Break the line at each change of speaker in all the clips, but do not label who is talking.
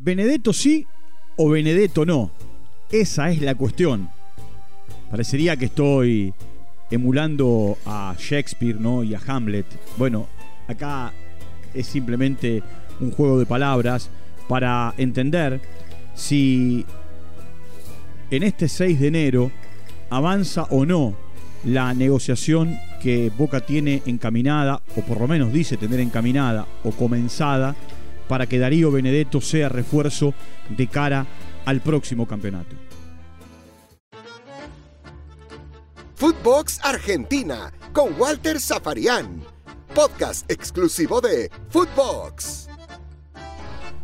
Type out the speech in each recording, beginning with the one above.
¿Benedetto sí o Benedetto no? Esa es la cuestión. Parecería que estoy emulando a Shakespeare ¿no? y a Hamlet. Bueno, acá es simplemente un juego de palabras para entender si en este 6 de enero avanza o no la negociación que Boca tiene encaminada, o por lo menos dice tener encaminada o comenzada, para que Darío Benedetto sea refuerzo de cara al próximo campeonato.
Footbox Argentina con Walter Zafarian, podcast exclusivo de Footbox.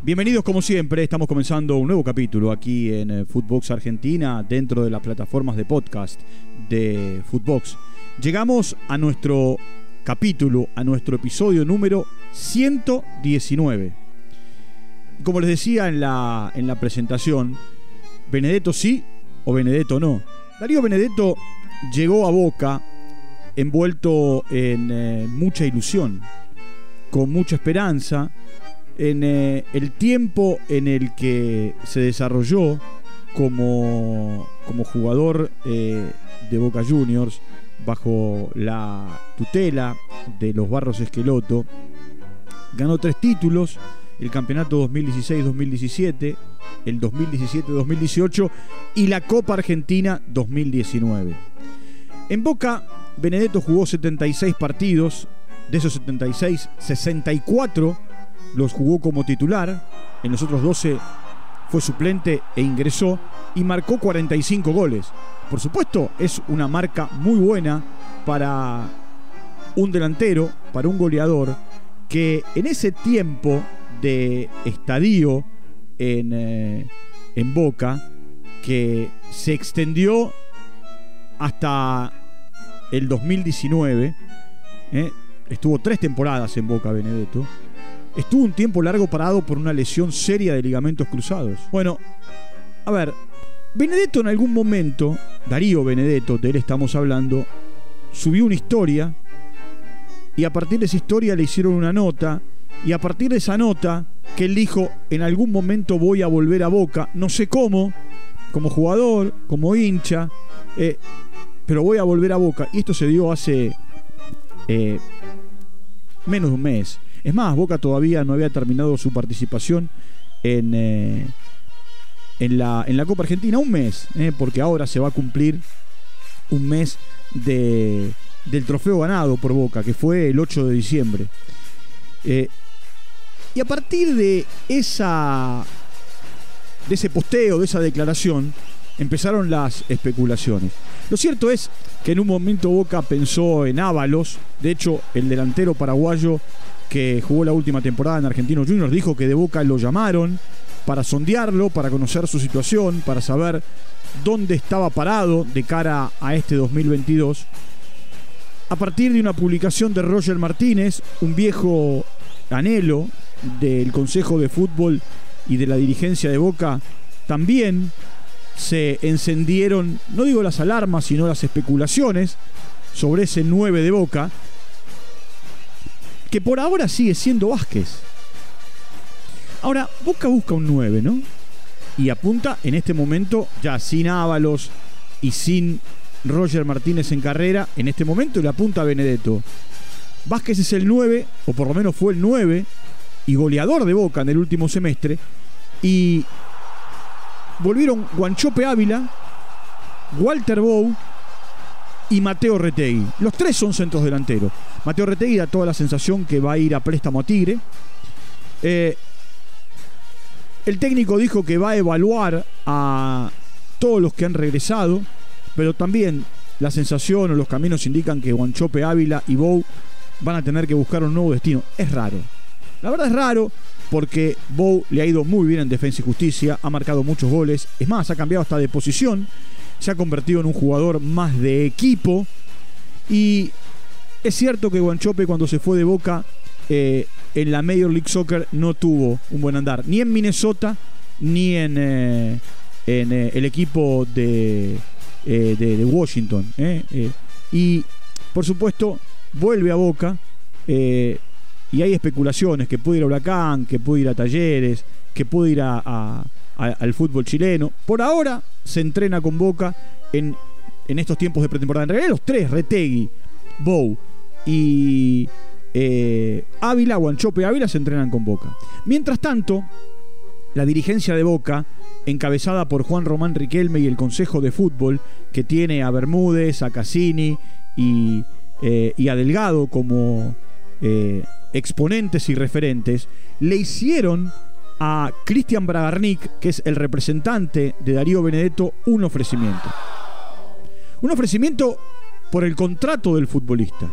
Bienvenidos como siempre, estamos comenzando un nuevo capítulo aquí en eh, Footbox Argentina dentro de las plataformas de podcast de Footbox. Llegamos a nuestro capítulo, a nuestro episodio número 119. Como les decía en la, en la presentación, Benedetto sí o Benedetto no. Darío Benedetto llegó a Boca envuelto en eh, mucha ilusión, con mucha esperanza, en eh, el tiempo en el que se desarrolló como, como jugador eh, de Boca Juniors bajo la tutela de los Barros Esqueloto. Ganó tres títulos, el campeonato 2016-2017, el 2017-2018 y la Copa Argentina 2019. En Boca, Benedetto jugó 76 partidos, de esos 76, 64 los jugó como titular, en los otros 12 fue suplente e ingresó y marcó 45 goles. Por supuesto, es una marca muy buena para un delantero, para un goleador, que en ese tiempo de estadio en, eh, en Boca, que se extendió hasta el 2019, eh, estuvo tres temporadas en Boca Benedetto, estuvo un tiempo largo parado por una lesión seria de ligamentos cruzados. Bueno, a ver, Benedetto en algún momento, Darío Benedetto, de él estamos hablando, subió una historia y a partir de esa historia le hicieron una nota y a partir de esa nota que él dijo, en algún momento voy a volver a Boca, no sé cómo, como jugador, como hincha, eh, pero voy a volver a Boca. Y esto se dio hace eh, menos de un mes. Es más, Boca todavía no había terminado su participación en, eh, en, la, en la Copa Argentina un mes, porque ahora se va a cumplir un mes de, del trofeo ganado por Boca, que fue el 8 de diciembre. Y a partir de esa de ese posteo, de esa declaración, empezaron las especulaciones. Lo cierto es que en un momento Boca pensó en Ábalos, de hecho el delantero paraguayo que jugó la última temporada en Argentinos Juniors dijo que de Boca lo llamaron para sondearlo, para conocer su situación, para saber dónde estaba parado de cara a este 2022. A partir de una publicación de Roger Martínez, un viejo anhelo del Consejo de Fútbol y de la dirigencia de Boca, también se encendieron, no digo las alarmas, sino las especulaciones sobre ese 9 de Boca, que por ahora sigue siendo Vázquez. Ahora, Boca busca un 9, ¿no? Y apunta en este momento, ya sin Ábalos y sin Roger Martínez en carrera, en este momento le apunta a Benedetto. Vázquez es el 9, o por lo menos fue el 9, y goleador de Boca en el último semestre. Y volvieron Guanchope Ávila, Walter Bow y Mateo Retegui. Los tres son centros delanteros. Mateo Retegui da toda la sensación que va a ir a préstamo a Tigre. Eh, el técnico dijo que va a evaluar a todos los que han regresado, pero también la sensación o los caminos indican que Guanchope Ávila y Bow van a tener que buscar un nuevo destino. Es raro. La verdad es raro porque Bow le ha ido muy bien en defensa y justicia, ha marcado muchos goles, es más, ha cambiado hasta de posición, se ha convertido en un jugador más de equipo y es cierto que Guanchope cuando se fue de Boca eh, en la Major League Soccer no tuvo un buen andar, ni en Minnesota, ni en, eh, en eh, el equipo de, de, de Washington. y por supuesto, vuelve a Boca y hay especulaciones que puede ir a Huracán, que puede ir a Talleres, que puede ir a, al fútbol chileno. Por ahora se entrena con Boca en, en estos tiempos de pretemporada. En realidad los tres, Retegui, Bow y eh, Ávila, Guanchope Ávila se entrenan con Boca. Mientras tanto, la dirigencia de Boca, encabezada por Juan Román Riquelme y el Consejo de Fútbol, que tiene a Bermúdez, a Cassini y, eh, a Delgado como eh, exponentes y referentes, le hicieron a Cristian Bragarnik, que es el representante de Darío Benedetto, un ofrecimiento. Un ofrecimiento por el contrato del futbolista.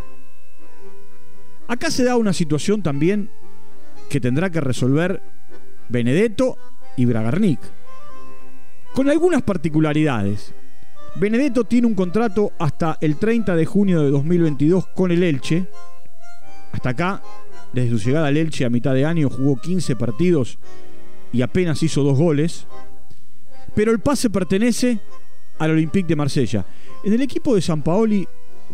Acá se da una situación también que tendrá que resolver Benedetto y Bragarnik. Con algunas particularidades. Benedetto tiene un contrato hasta el 30 de junio de 2022 con el Elche. Hasta acá, desde su llegada al Elche a mitad de año, jugó 15 partidos y apenas hizo dos goles. Pero el pase pertenece al Olympique de Marsella. En el equipo de San Paoli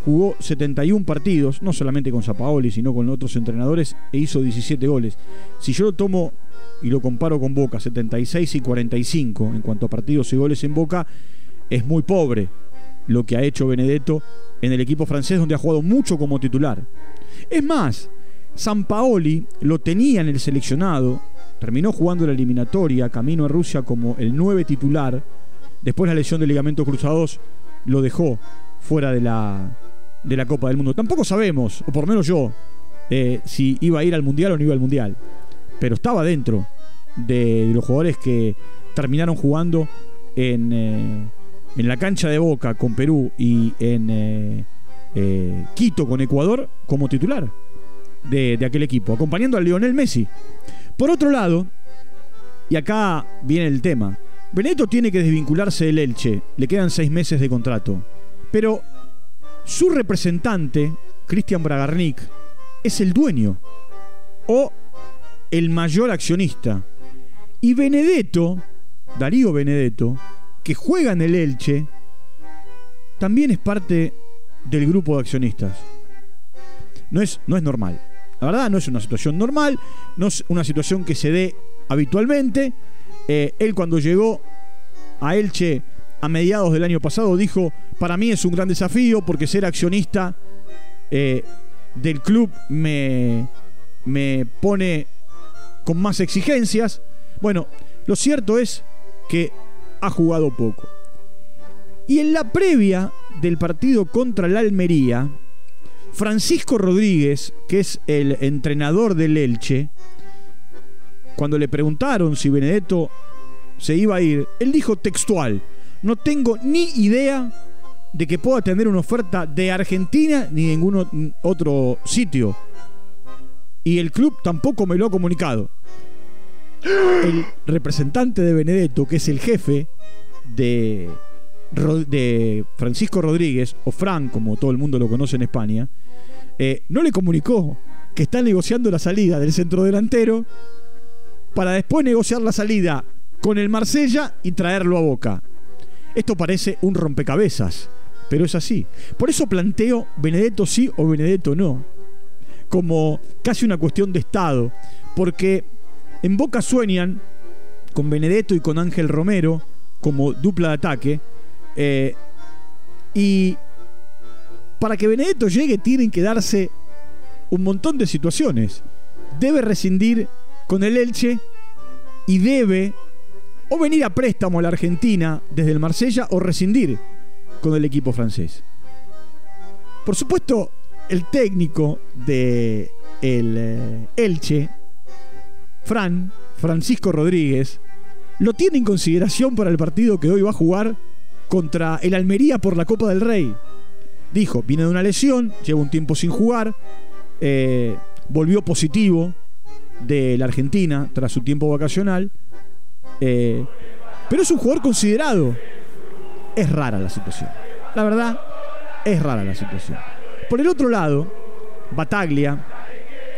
jugó 71 partidos, no solamente con Sapaoli, sino con otros entrenadores, e hizo 17 goles. Si yo lo tomo y lo comparo con Boca, 76 y 45 en cuanto a partidos y goles en Boca, es muy pobre lo que ha hecho Benedetto en el equipo francés, donde ha jugado mucho como titular. Es más, San Paoli lo tenía en el seleccionado, terminó jugando la eliminatoria, camino a Rusia como el 9 titular, después la lesión de ligamentos cruzados lo dejó fuera de la, de la Copa del Mundo. Tampoco sabemos, o por lo menos yo, eh, si iba a ir al Mundial o no iba al Mundial. Pero estaba dentro de, los jugadores que terminaron jugando en, eh, en, la cancha de Boca con Perú y en eh, Quito con Ecuador como titular de, aquel equipo, acompañando a Lionel Messi. Por otro lado, y acá viene el tema, Benedetto tiene que desvincularse del Elche, le quedan seis meses de contrato. Pero su representante, Cristian Bragarnik, es el dueño o el mayor accionista. Y Benedetto, Darío Benedetto, que juega en el Elche, también es parte del grupo de accionistas. No es, no es normal. La verdad, no es una situación normal, no es una situación que se dé habitualmente. Eh, él cuando llegó a Elche a mediados del año pasado dijo, para mí es un gran desafío porque ser accionista eh, del club me, me pone con más exigencias. Bueno, lo cierto es que ha jugado poco. Y en la previa del partido contra la Almería, Francisco Rodríguez, que es el entrenador del Elche, cuando le preguntaron si Benedetto se iba a ir, él dijo textual, no tengo ni idea de que pueda tener una oferta de Argentina ni de ningún otro sitio. Y el club tampoco me lo ha comunicado. El representante de Benedetto, que es el jefe de, de Francisco Rodríguez, o Fran, como todo el mundo lo conoce en España, eh, no le comunicó que está negociando la salida del centro delantero para después negociar la salida con el Marsella y traerlo a Boca. Esto parece un rompecabezas, pero es así. Por eso planteo Benedetto sí o Benedetto no, como casi una cuestión de Estado, porque en Boca sueñan con Benedetto y con Ángel Romero como dupla de ataque, eh, y para que Benedetto llegue tienen que darse un montón de situaciones. Debe rescindir con el Elche y debe o venir a préstamo a la Argentina desde el Marsella o rescindir con el equipo francés. Por supuesto, el técnico de eh, Elche, Fran, Francisco Rodríguez, lo tiene en consideración para el partido que hoy va a jugar contra el Almería por la Copa del Rey. Dijo, viene de una lesión, lleva un tiempo sin jugar, eh, volvió positivo de la Argentina tras su tiempo vacacional eh, pero es un jugador considerado. Es rara la situación. La verdad, es rara la situación. Por el otro lado, Bataglia,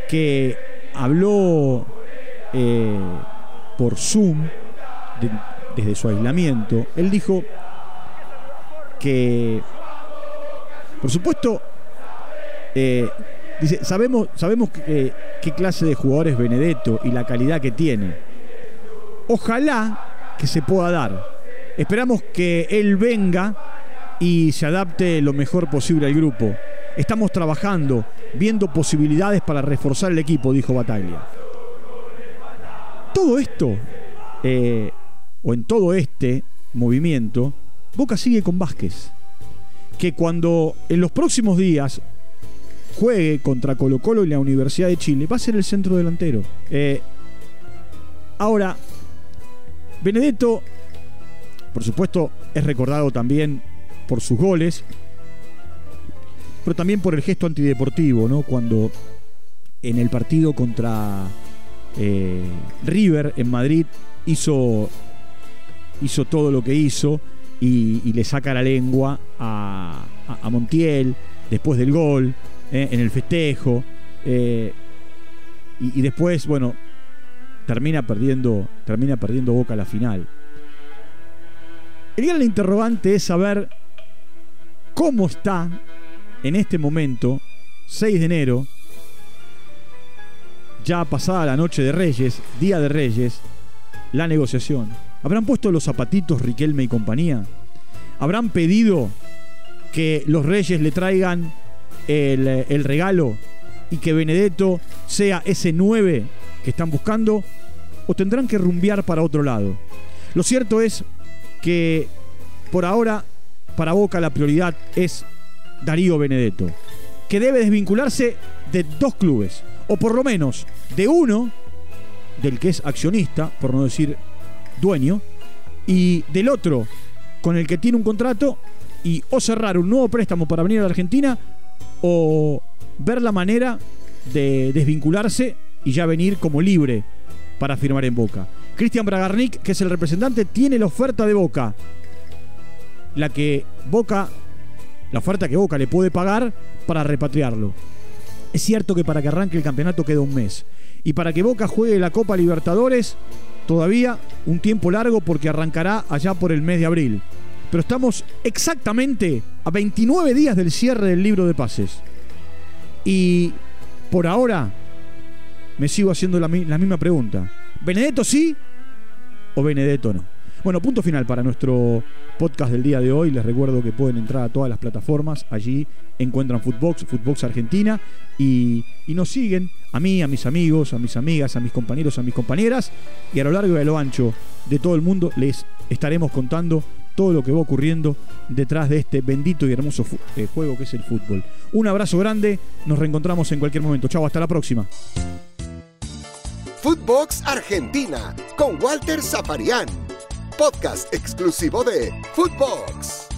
que habló eh, por Zoom desde su aislamiento, él dijo que, por supuesto, eh, dice, sabemos, sabemos qué clase de jugador es Benedetto y la calidad que tiene Ojalá que se pueda dar. Esperamos que él venga y se adapte lo mejor posible al grupo. Estamos trabajando, viendo posibilidades para reforzar el equipo, dijo Bataglia. Todo esto, eh, o en todo este movimiento, Boca sigue con Vázquez. Que cuando en los próximos días juegue contra Colo Colo y la Universidad de Chile, va a ser el centro delantero. Eh, ahora, Benedetto, por supuesto, es recordado también por sus goles, pero también por el gesto antideportivo, ¿no? Cuando en el partido contra eh, River en Madrid hizo, hizo todo lo que hizo y, le saca la lengua a, Montiel después del gol, eh, en el festejo. Eh, y, y, después, bueno, termina perdiendo, termina perdiendo Boca la final. El interrogante es saber cómo está en este momento, 6 de enero, ya pasada la noche de Reyes, día de Reyes, la negociación. ¿Habrán puesto los zapatitos Riquelme y compañía? ¿Habrán pedido que los Reyes le traigan el, regalo y que Benedetto sea ese 9 que están buscando? ¿O tendrán que rumbear para otro lado? Lo cierto es que por ahora para Boca la prioridad es Darío Benedetto, que debe desvincularse de dos clubes, o por lo menos de uno, del que es accionista, por no decir dueño, y del otro, con el que tiene un contrato, y o cerrar un nuevo préstamo para venir a la Argentina, o ver la manera de desvincularse y ya venir como libre para firmar en Boca. Cristian Bragarnik, que es el representante, tiene la oferta de Boca. La que Boca la oferta que Boca le puede pagar para repatriarlo. Es cierto que para que arranque el campeonato queda un mes. Y para que Boca juegue la Copa Libertadores, todavía un tiempo largo porque arrancará allá por el mes de abril. Pero estamos exactamente a 29 días del cierre del libro de pases. Y por ahora me sigo haciendo la, misma pregunta. ¿Benedetto sí o Benedetto no? Bueno, punto final para nuestro podcast del día de hoy. Les recuerdo que pueden entrar a todas las plataformas. Allí encuentran Footbox, Footbox Argentina. Y, nos siguen a mí, a mis amigos, a mis amigas, a mis compañeros, a mis compañeras. Y a lo largo y a lo ancho de todo el mundo les estaremos contando todo lo que va ocurriendo detrás de este bendito y hermoso eh, juego que es el fútbol. Un abrazo grande. Nos reencontramos en cualquier momento. Chao, hasta la próxima.
Footbox Argentina con Walter Zaparián podcast exclusivo de Footbox.